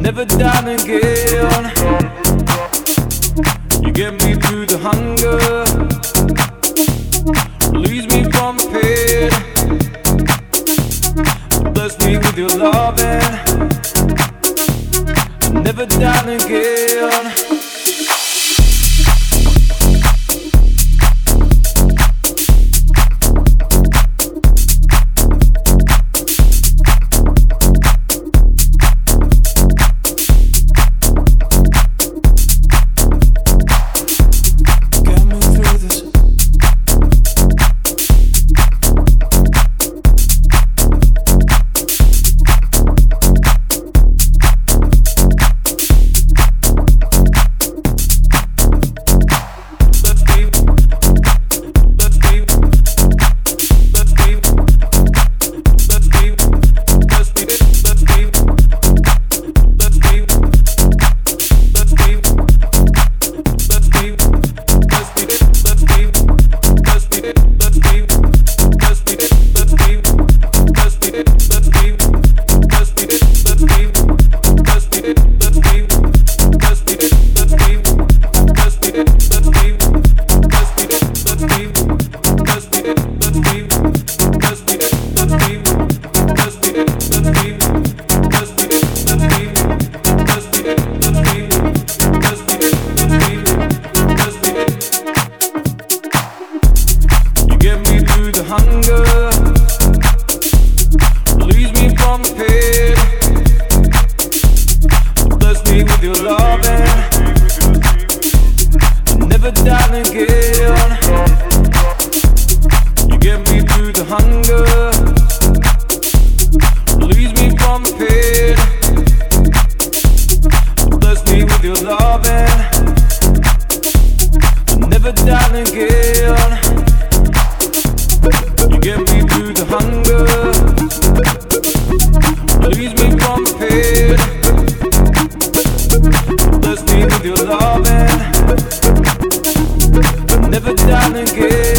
never down again. You get me through the hunger, release me from pain, bless me with your loving, never down again. again.